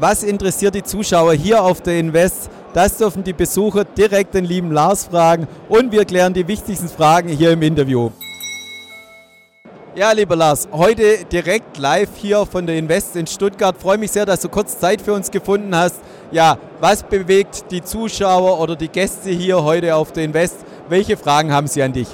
was interessiert die Zuschauer hier auf der Invest? Das dürfen die Besucher direkt den lieben Lars fragen und wir klären die wichtigsten Fragen hier im Interview. Ja, lieber Lars, heute direkt live hier von der Invest in Stuttgart. Freue mich sehr, dass du kurz Zeit für uns gefunden hast. Ja, was bewegt die Zuschauer oder die Gäste hier heute auf der Invest? Welche Fragen haben sie an dich?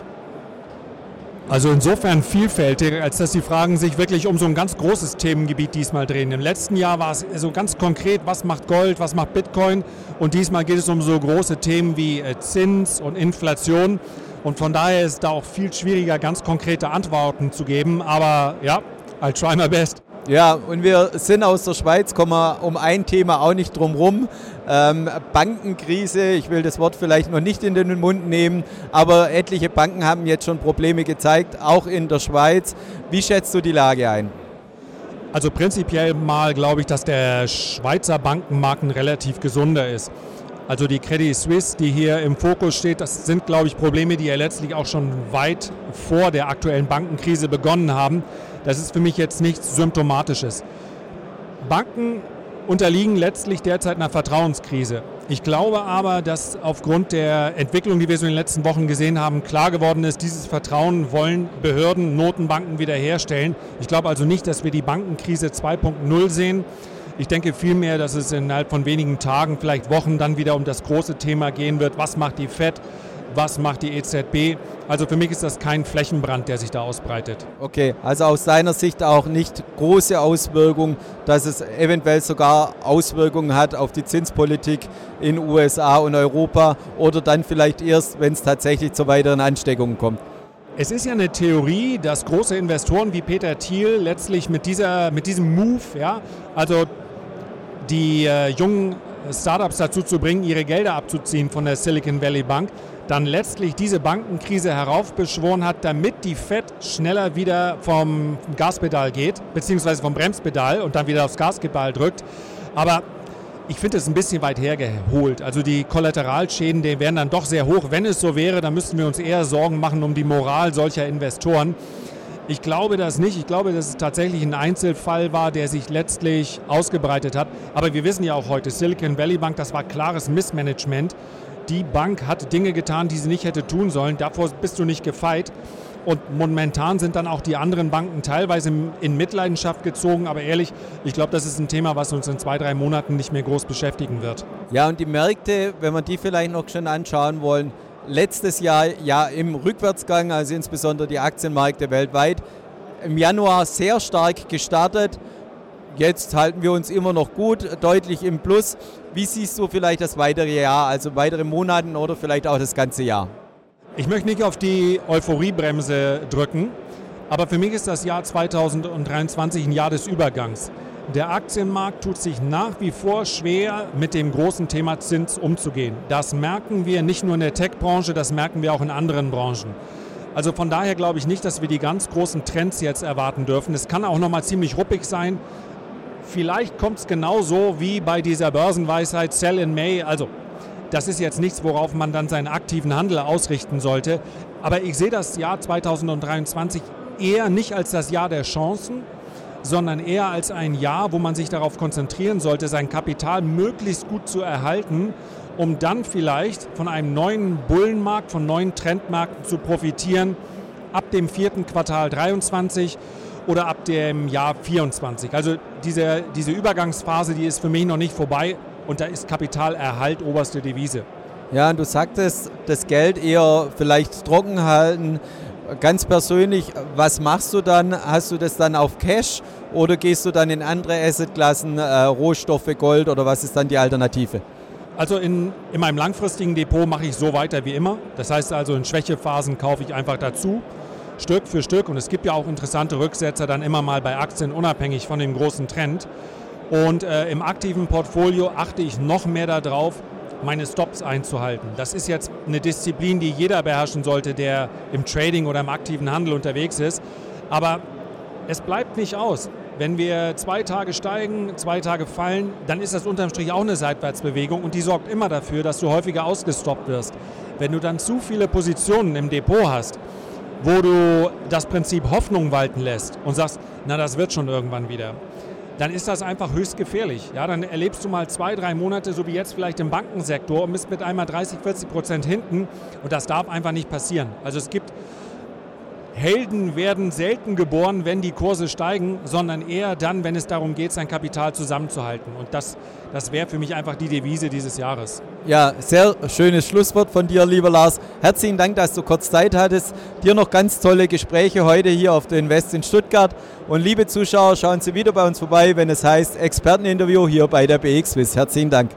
Also insofern vielfältig, als dass die Fragen sich wirklich um so ein ganz großes Themengebiet diesmal drehen. Im letzten Jahr war es so ganz konkret, was macht Gold, was macht Bitcoin und diesmal geht es um so große Themen wie äh, Zins und Inflation. Und von daher ist da auch viel schwieriger, ganz konkrete Antworten zu geben. Aber ja, I'll try my best. Ja, und wir sind aus der Schweiz, kommen wir um ein Thema auch nicht drum rum. Ähm, Bankenkrise, ich will das Wort vielleicht noch nicht in den Mund nehmen, aber etliche Banken haben jetzt schon Probleme gezeigt, auch in der Schweiz. Wie schätzt du die Lage ein? Also prinzipiell mal glaube ich, dass der Schweizer Bankenmarkt ein relativ gesunder ist. Also die Credit Suisse, die hier im Fokus steht, das sind, glaube ich, Probleme, die ja letztlich auch schon weit vor der aktuellen Bankenkrise begonnen haben. Das ist für mich jetzt nichts Symptomatisches. Banken unterliegen letztlich derzeit einer Vertrauenskrise. Ich glaube aber, dass aufgrund der Entwicklung, die wir so in den letzten Wochen gesehen haben, klar geworden ist, dieses Vertrauen wollen Behörden, Notenbanken wiederherstellen. Ich glaube also nicht, dass wir die Bankenkrise 2.0 sehen. Ich denke vielmehr, dass es innerhalb von wenigen Tagen, vielleicht Wochen dann wieder um das große Thema gehen wird. Was macht die FED? Was macht die EZB? Also für mich ist das kein Flächenbrand, der sich da ausbreitet. Okay, also aus seiner Sicht auch nicht große Auswirkungen, dass es eventuell sogar Auswirkungen hat auf die Zinspolitik in USA und Europa oder dann vielleicht erst, wenn es tatsächlich zu weiteren Ansteckungen kommt. Es ist ja eine Theorie, dass große Investoren wie Peter Thiel letztlich mit, dieser, mit diesem Move, ja, also die äh, jungen Startups dazu zu bringen, ihre Gelder abzuziehen von der Silicon Valley Bank, dann letztlich diese Bankenkrise heraufbeschworen hat, damit die Fed schneller wieder vom Gaspedal geht, beziehungsweise vom Bremspedal und dann wieder aufs Gaspedal drückt. Aber ich finde es ein bisschen weit hergeholt. Also die Kollateralschäden, die wären dann doch sehr hoch. Wenn es so wäre, dann müssten wir uns eher Sorgen machen um die Moral solcher Investoren. Ich glaube das nicht. Ich glaube, dass es tatsächlich ein Einzelfall war, der sich letztlich ausgebreitet hat. Aber wir wissen ja auch heute, Silicon Valley Bank, das war klares Missmanagement. Die Bank hat Dinge getan, die sie nicht hätte tun sollen. Davor bist du nicht gefeit. Und momentan sind dann auch die anderen Banken teilweise in Mitleidenschaft gezogen. Aber ehrlich, ich glaube, das ist ein Thema, was uns in zwei, drei Monaten nicht mehr groß beschäftigen wird. Ja, und die Märkte, wenn wir die vielleicht noch schon anschauen wollen, letztes Jahr ja im Rückwärtsgang, also insbesondere die Aktienmärkte weltweit, im Januar sehr stark gestartet. Jetzt halten wir uns immer noch gut, deutlich im Plus. Wie siehst du vielleicht das weitere Jahr, also weitere Monate oder vielleicht auch das ganze Jahr? Ich möchte nicht auf die Euphoriebremse drücken, aber für mich ist das Jahr 2023 ein Jahr des Übergangs. Der Aktienmarkt tut sich nach wie vor schwer, mit dem großen Thema Zins umzugehen. Das merken wir nicht nur in der Tech-Branche, das merken wir auch in anderen Branchen. Also von daher glaube ich nicht, dass wir die ganz großen Trends jetzt erwarten dürfen. Es kann auch noch mal ziemlich ruppig sein. Vielleicht kommt es genauso wie bei dieser Börsenweisheit Sell in May. Also das ist jetzt nichts, worauf man dann seinen aktiven Handel ausrichten sollte. Aber ich sehe das Jahr 2023 eher nicht als das Jahr der Chancen, sondern eher als ein Jahr, wo man sich darauf konzentrieren sollte, sein Kapital möglichst gut zu erhalten, um dann vielleicht von einem neuen Bullenmarkt, von neuen Trendmärkten zu profitieren, ab dem vierten Quartal 23 oder ab dem Jahr 24. Also diese, diese Übergangsphase, die ist für mich noch nicht vorbei und da ist Kapitalerhalt oberste Devise. Ja, und du sagtest, das Geld eher vielleicht trocken halten, ganz persönlich, was machst du dann? Hast du das dann auf Cash oder gehst du dann in andere Assetklassen, äh, Rohstoffe, Gold oder was ist dann die Alternative? Also in, in meinem langfristigen Depot mache ich so weiter wie immer. Das heißt also, in Schwächephasen kaufe ich einfach dazu, Stück für Stück. Und es gibt ja auch interessante Rücksetzer dann immer mal bei Aktien, unabhängig von dem großen Trend. Und äh, im aktiven Portfolio achte ich noch mehr darauf, meine Stops einzuhalten. Das ist jetzt eine Disziplin, die jeder beherrschen sollte, der im Trading oder im aktiven Handel unterwegs ist. Aber es bleibt nicht aus. Wenn wir zwei Tage steigen, zwei Tage fallen, dann ist das unterm Strich auch eine Seitwärtsbewegung und die sorgt immer dafür, dass du häufiger ausgestoppt wirst. Wenn du dann zu viele Positionen im Depot hast, wo du das Prinzip Hoffnung walten lässt und sagst, na das wird schon irgendwann wieder, dann ist das einfach höchst gefährlich. Ja, dann erlebst du mal zwei, drei Monate, so wie jetzt vielleicht im Bankensektor, und bist mit einmal 30, 40 Prozent hinten. Und das darf einfach nicht passieren. Also es gibt Helden werden selten geboren, wenn die Kurse steigen, sondern eher dann, wenn es darum geht, sein Kapital zusammenzuhalten. Und das, das wäre für mich einfach die Devise dieses Jahres. Ja, sehr schönes Schlusswort von dir, lieber Lars. Herzlichen Dank, dass du kurz Zeit hattest. Dir noch ganz tolle Gespräche heute hier auf der Invest in Stuttgart. Und liebe Zuschauer, schauen Sie wieder bei uns vorbei, wenn es heißt Experteninterview hier bei der BXWIS. Herzlichen Dank.